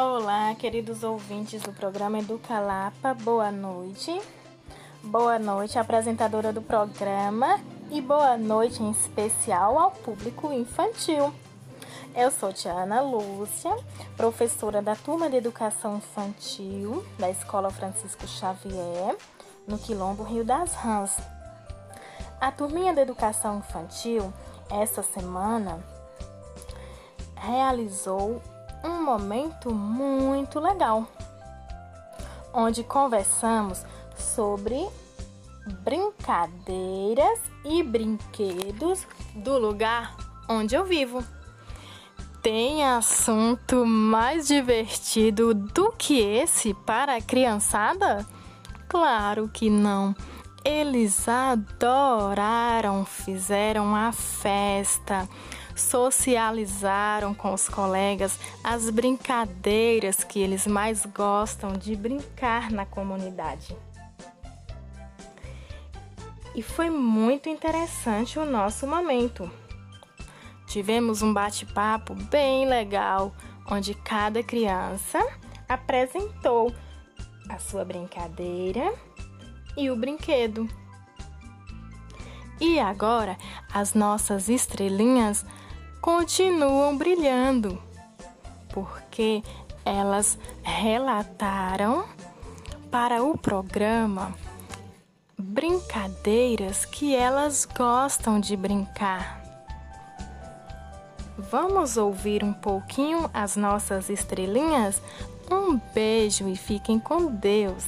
Olá, queridos ouvintes do programa Educalapa, boa noite. Boa noite, apresentadora do programa, e boa noite em especial ao público infantil. Eu sou Tiana Lúcia, professora da turma de Educação Infantil da Escola Francisco Xavier, no Quilombo Rio das Rãs. A turminha de Educação Infantil, essa semana, realizou um momento muito legal, onde conversamos sobre brincadeiras e brinquedos do lugar onde eu vivo. Tem assunto mais divertido do que esse para a criançada? Claro que não. Eles adoraram, fizeram a festa, socializaram com os colegas as brincadeiras que eles mais gostam de brincar na comunidade. E foi muito interessante o nosso momento. Tivemos um bate-papo bem legal, onde cada criança apresentou a sua brincadeira e o brinquedo. E agora as nossas estrelinhas continuam brilhando, porque elas relataram para o programa brincadeiras que elas gostam de brincar. Vamos ouvir um pouquinho as nossas estrelinhas? Um beijo e fiquem com Deus!